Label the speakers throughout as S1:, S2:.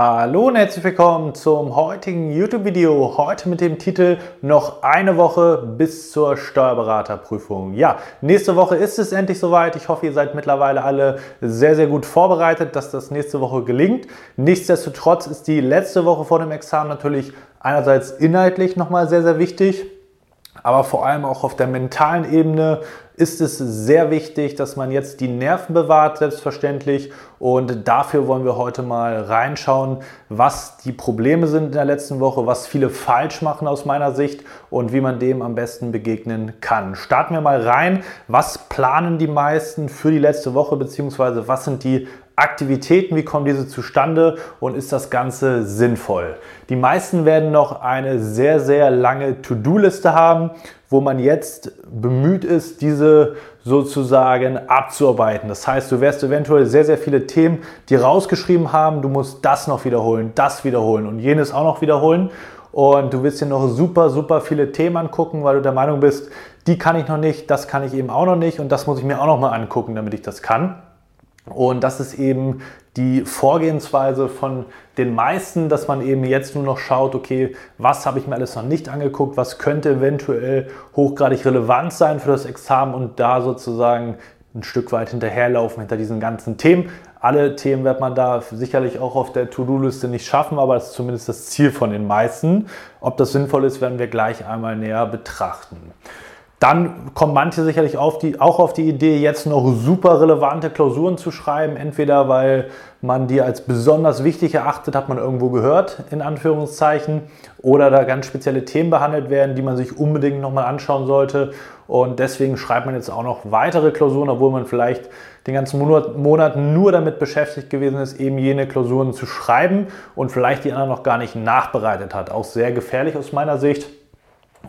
S1: Hallo und herzlich willkommen zum heutigen YouTube-Video. Heute mit dem Titel Noch eine Woche bis zur Steuerberaterprüfung. Ja, nächste Woche ist es endlich soweit. Ich hoffe, ihr seid mittlerweile alle sehr, sehr gut vorbereitet, dass das nächste Woche gelingt. Nichtsdestotrotz ist die letzte Woche vor dem Examen natürlich einerseits inhaltlich nochmal sehr, sehr wichtig aber vor allem auch auf der mentalen Ebene ist es sehr wichtig, dass man jetzt die Nerven bewahrt, selbstverständlich. Und dafür wollen wir heute mal reinschauen, was die Probleme sind in der letzten Woche, was viele falsch machen aus meiner Sicht und wie man dem am besten begegnen kann. Starten wir mal rein. Was planen die meisten für die letzte Woche, beziehungsweise was sind die Aktivitäten, wie kommen diese zustande und ist das Ganze sinnvoll? Die meisten werden noch eine sehr, sehr lange To-Do-Liste haben, wo man jetzt bemüht ist, diese sozusagen abzuarbeiten. Das heißt, du wirst eventuell sehr, sehr viele Themen, die rausgeschrieben haben, du musst das noch wiederholen, das wiederholen und jenes auch noch wiederholen. Und du wirst dir noch super, super viele Themen angucken, weil du der Meinung bist, die kann ich noch nicht, das kann ich eben auch noch nicht und das muss ich mir auch noch mal angucken, damit ich das kann. Und das ist eben die Vorgehensweise von den meisten, dass man eben jetzt nur noch schaut, okay, was habe ich mir alles noch nicht angeguckt, was könnte eventuell hochgradig relevant sein für das Examen und da sozusagen ein Stück weit hinterherlaufen hinter diesen ganzen Themen. Alle Themen wird man da sicherlich auch auf der To-Do-Liste nicht schaffen, aber das ist zumindest das Ziel von den meisten. Ob das sinnvoll ist, werden wir gleich einmal näher betrachten. Dann kommen manche sicherlich auf die, auch auf die Idee, jetzt noch super relevante Klausuren zu schreiben. Entweder weil man die als besonders wichtig erachtet, hat man irgendwo gehört, in Anführungszeichen, oder da ganz spezielle Themen behandelt werden, die man sich unbedingt nochmal anschauen sollte. Und deswegen schreibt man jetzt auch noch weitere Klausuren, obwohl man vielleicht den ganzen Monat, nur damit beschäftigt gewesen ist, eben jene Klausuren zu schreiben und vielleicht die anderen noch gar nicht nachbereitet hat. Auch sehr gefährlich aus meiner Sicht.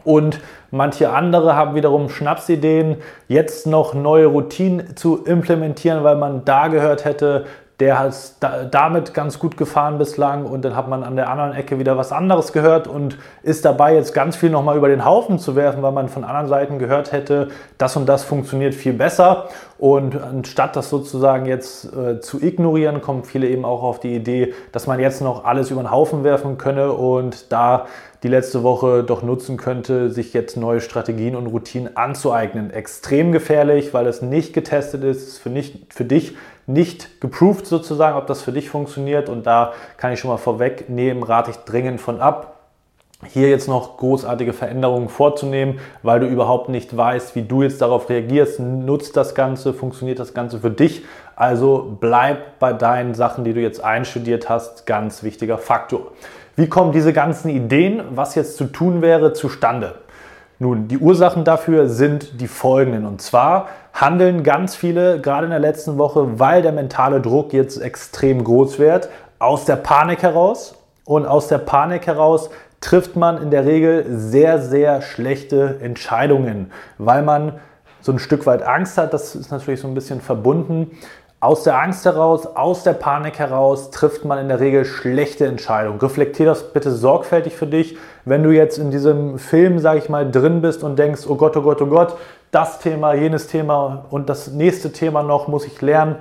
S1: Und manche andere haben wiederum Schnapsideen, jetzt noch neue Routinen zu implementieren, weil man da gehört hätte, der ist damit ganz gut gefahren bislang und dann hat man an der anderen Ecke wieder was anderes gehört und ist dabei jetzt ganz viel nochmal über den Haufen zu werfen, weil man von anderen Seiten gehört hätte, das und das funktioniert viel besser und anstatt das sozusagen jetzt äh, zu ignorieren, kommen viele eben auch auf die Idee, dass man jetzt noch alles über den Haufen werfen könne und da die letzte Woche doch nutzen könnte, sich jetzt neue Strategien und Routinen anzueignen. Extrem gefährlich, weil es nicht getestet ist, für, nicht, für dich nicht geproved sozusagen, ob das für dich funktioniert. Und da kann ich schon mal vorwegnehmen, rate ich dringend von ab, hier jetzt noch großartige Veränderungen vorzunehmen, weil du überhaupt nicht weißt, wie du jetzt darauf reagierst. Nutzt das Ganze, funktioniert das Ganze für dich. Also bleib bei deinen Sachen, die du jetzt einstudiert hast, ganz wichtiger Faktor. Wie kommen diese ganzen Ideen, was jetzt zu tun wäre, zustande? Nun, die Ursachen dafür sind die folgenden. Und zwar handeln ganz viele, gerade in der letzten Woche, weil der mentale Druck jetzt extrem groß wird, aus der Panik heraus. Und aus der Panik heraus trifft man in der Regel sehr, sehr schlechte Entscheidungen, weil man so ein Stück weit Angst hat. Das ist natürlich so ein bisschen verbunden aus der Angst heraus, aus der Panik heraus trifft man in der Regel schlechte Entscheidungen. Reflektier das bitte sorgfältig für dich. Wenn du jetzt in diesem Film, sage ich mal, drin bist und denkst, oh Gott, oh Gott, oh Gott, das Thema, jenes Thema und das nächste Thema noch muss ich lernen,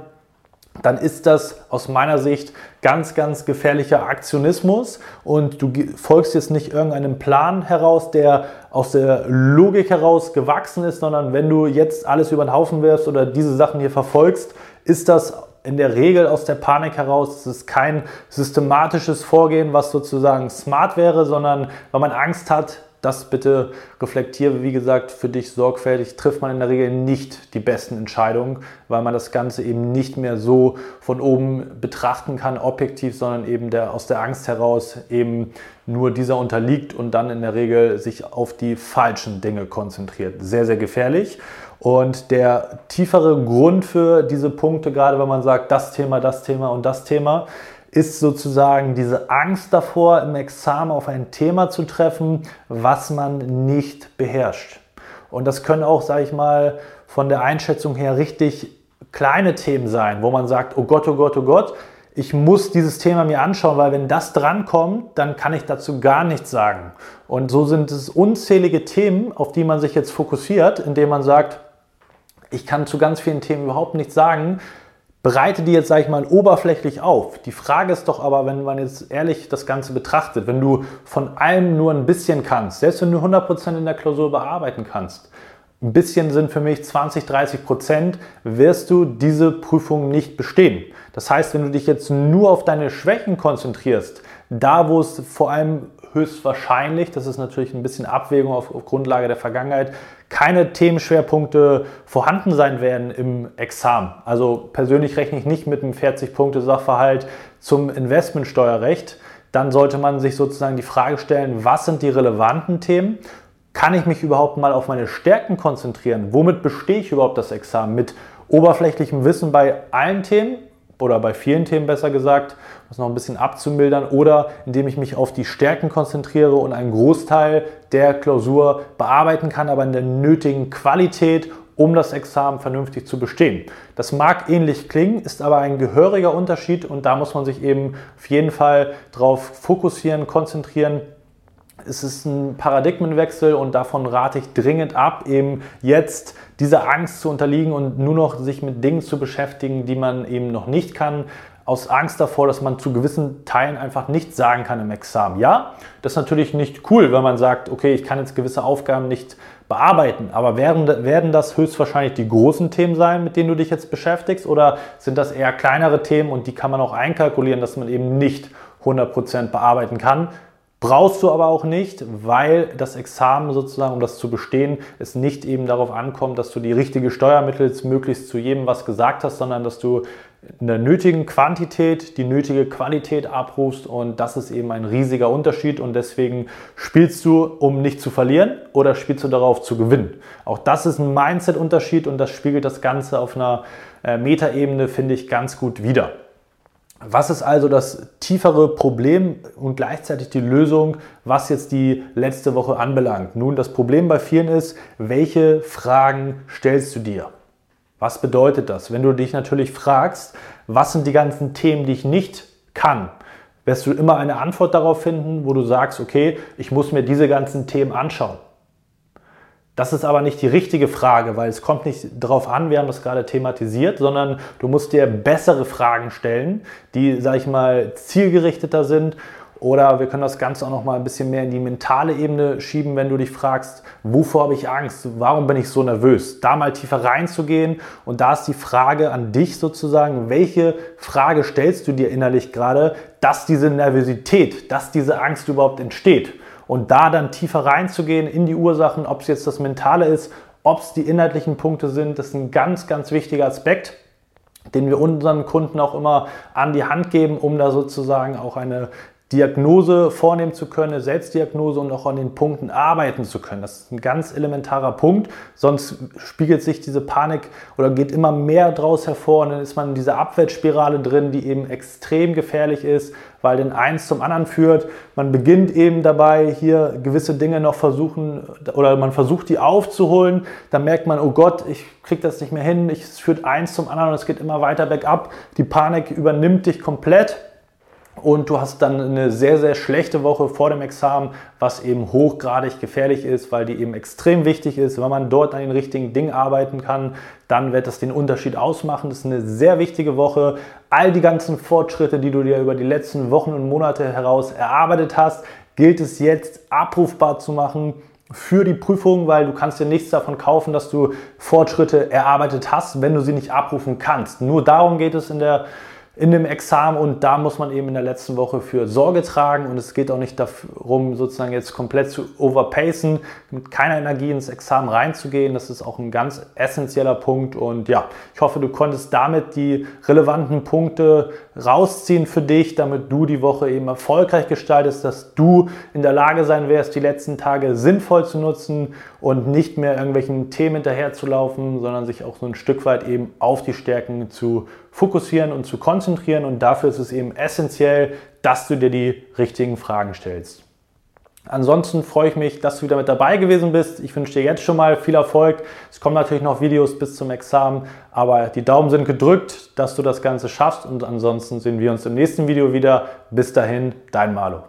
S1: dann ist das aus meiner Sicht ganz, ganz gefährlicher Aktionismus. Und du folgst jetzt nicht irgendeinem Plan heraus, der aus der Logik heraus gewachsen ist, sondern wenn du jetzt alles über den Haufen wirfst oder diese Sachen hier verfolgst, ist das in der Regel aus der Panik heraus. Es ist kein systematisches Vorgehen, was sozusagen smart wäre, sondern weil man Angst hat, das bitte reflektiere, wie gesagt, für dich sorgfältig, trifft man in der Regel nicht die besten Entscheidungen, weil man das Ganze eben nicht mehr so von oben betrachten kann, objektiv, sondern eben der, aus der Angst heraus eben nur dieser unterliegt und dann in der Regel sich auf die falschen Dinge konzentriert. Sehr, sehr gefährlich. Und der tiefere Grund für diese Punkte, gerade wenn man sagt, das Thema, das Thema und das Thema, ist sozusagen diese Angst davor, im Examen auf ein Thema zu treffen, was man nicht beherrscht. Und das können auch, sage ich mal, von der Einschätzung her richtig kleine Themen sein, wo man sagt, oh Gott, oh Gott, oh Gott, ich muss dieses Thema mir anschauen, weil wenn das drankommt, dann kann ich dazu gar nichts sagen. Und so sind es unzählige Themen, auf die man sich jetzt fokussiert, indem man sagt, ich kann zu ganz vielen Themen überhaupt nichts sagen, bereite die jetzt, sage ich mal, oberflächlich auf. Die Frage ist doch aber, wenn man jetzt ehrlich das Ganze betrachtet, wenn du von allem nur ein bisschen kannst, selbst wenn du 100% in der Klausur bearbeiten kannst, ein bisschen sind für mich 20, 30 Prozent, wirst du diese Prüfung nicht bestehen. Das heißt, wenn du dich jetzt nur auf deine Schwächen konzentrierst, da wo es vor allem höchstwahrscheinlich, das ist natürlich ein bisschen Abwägung auf, auf Grundlage der Vergangenheit, keine Themenschwerpunkte vorhanden sein werden im Examen. Also persönlich rechne ich nicht mit einem 40-Punkte-Sachverhalt zum Investmentsteuerrecht. Dann sollte man sich sozusagen die Frage stellen, was sind die relevanten Themen? Kann ich mich überhaupt mal auf meine Stärken konzentrieren? Womit bestehe ich überhaupt das Examen? Mit oberflächlichem Wissen bei allen Themen oder bei vielen Themen besser gesagt, um es noch ein bisschen abzumildern, oder indem ich mich auf die Stärken konzentriere und einen Großteil der Klausur bearbeiten kann, aber in der nötigen Qualität, um das Examen vernünftig zu bestehen. Das mag ähnlich klingen, ist aber ein gehöriger Unterschied und da muss man sich eben auf jeden Fall darauf fokussieren, konzentrieren es ist ein Paradigmenwechsel und davon rate ich dringend ab, eben jetzt dieser Angst zu unterliegen und nur noch sich mit Dingen zu beschäftigen, die man eben noch nicht kann, aus Angst davor, dass man zu gewissen Teilen einfach nichts sagen kann im Examen. Ja, das ist natürlich nicht cool, wenn man sagt, okay, ich kann jetzt gewisse Aufgaben nicht bearbeiten, aber werden, werden das höchstwahrscheinlich die großen Themen sein, mit denen du dich jetzt beschäftigst oder sind das eher kleinere Themen und die kann man auch einkalkulieren, dass man eben nicht 100% bearbeiten kann? Brauchst du aber auch nicht, weil das Examen sozusagen, um das zu bestehen, es nicht eben darauf ankommt, dass du die richtige Steuermittel möglichst zu jedem was gesagt hast, sondern dass du in der nötigen Quantität die nötige Qualität abrufst und das ist eben ein riesiger Unterschied und deswegen spielst du, um nicht zu verlieren oder spielst du darauf zu gewinnen. Auch das ist ein Mindset-Unterschied und das spiegelt das Ganze auf einer äh, Metaebene, finde ich, ganz gut wider. Was ist also das tiefere Problem und gleichzeitig die Lösung, was jetzt die letzte Woche anbelangt? Nun, das Problem bei vielen ist, welche Fragen stellst du dir? Was bedeutet das? Wenn du dich natürlich fragst, was sind die ganzen Themen, die ich nicht kann, wirst du immer eine Antwort darauf finden, wo du sagst, okay, ich muss mir diese ganzen Themen anschauen. Das ist aber nicht die richtige Frage, weil es kommt nicht darauf an, wir haben das gerade thematisiert, sondern du musst dir bessere Fragen stellen, die, sag ich mal, zielgerichteter sind. Oder wir können das Ganze auch noch mal ein bisschen mehr in die mentale Ebene schieben, wenn du dich fragst, wovor habe ich Angst? Warum bin ich so nervös? Da mal tiefer reinzugehen. Und da ist die Frage an dich sozusagen, welche Frage stellst du dir innerlich gerade, dass diese Nervosität, dass diese Angst überhaupt entsteht? Und da dann tiefer reinzugehen in die Ursachen, ob es jetzt das Mentale ist, ob es die inhaltlichen Punkte sind, das ist ein ganz, ganz wichtiger Aspekt, den wir unseren Kunden auch immer an die Hand geben, um da sozusagen auch eine Diagnose vornehmen zu können, eine Selbstdiagnose und auch an den Punkten arbeiten zu können. Das ist ein ganz elementarer Punkt, sonst spiegelt sich diese Panik oder geht immer mehr draus hervor und dann ist man in dieser Abwärtsspirale drin, die eben extrem gefährlich ist, weil den eins zum anderen führt. Man beginnt eben dabei, hier gewisse Dinge noch versuchen oder man versucht die aufzuholen, dann merkt man, oh Gott, ich kriege das nicht mehr hin, es führt eins zum anderen und es geht immer weiter bergab. Die Panik übernimmt dich komplett und du hast dann eine sehr, sehr schlechte Woche vor dem Examen, was eben hochgradig gefährlich ist, weil die eben extrem wichtig ist. Wenn man dort an den richtigen Dingen arbeiten kann, dann wird das den Unterschied ausmachen. Das ist eine sehr wichtige Woche. All die ganzen Fortschritte, die du dir über die letzten Wochen und Monate heraus erarbeitet hast, gilt es jetzt abrufbar zu machen für die Prüfung, weil du kannst dir nichts davon kaufen, dass du Fortschritte erarbeitet hast, wenn du sie nicht abrufen kannst. Nur darum geht es in der in dem Examen und da muss man eben in der letzten Woche für Sorge tragen und es geht auch nicht darum, sozusagen jetzt komplett zu overpacen, mit keiner Energie ins Examen reinzugehen. Das ist auch ein ganz essentieller Punkt und ja, ich hoffe, du konntest damit die relevanten Punkte rausziehen für dich, damit du die Woche eben erfolgreich gestaltest, dass du in der Lage sein wirst, die letzten Tage sinnvoll zu nutzen und nicht mehr irgendwelchen Themen hinterher zu laufen, sondern sich auch so ein Stück weit eben auf die Stärken zu fokussieren und zu konzentrieren. Und dafür ist es eben essentiell, dass du dir die richtigen Fragen stellst. Ansonsten freue ich mich, dass du wieder mit dabei gewesen bist. Ich wünsche dir jetzt schon mal viel Erfolg. Es kommen natürlich noch Videos bis zum Examen, aber die Daumen sind gedrückt, dass du das Ganze schaffst und ansonsten sehen wir uns im nächsten Video wieder. Bis dahin, dein Malo.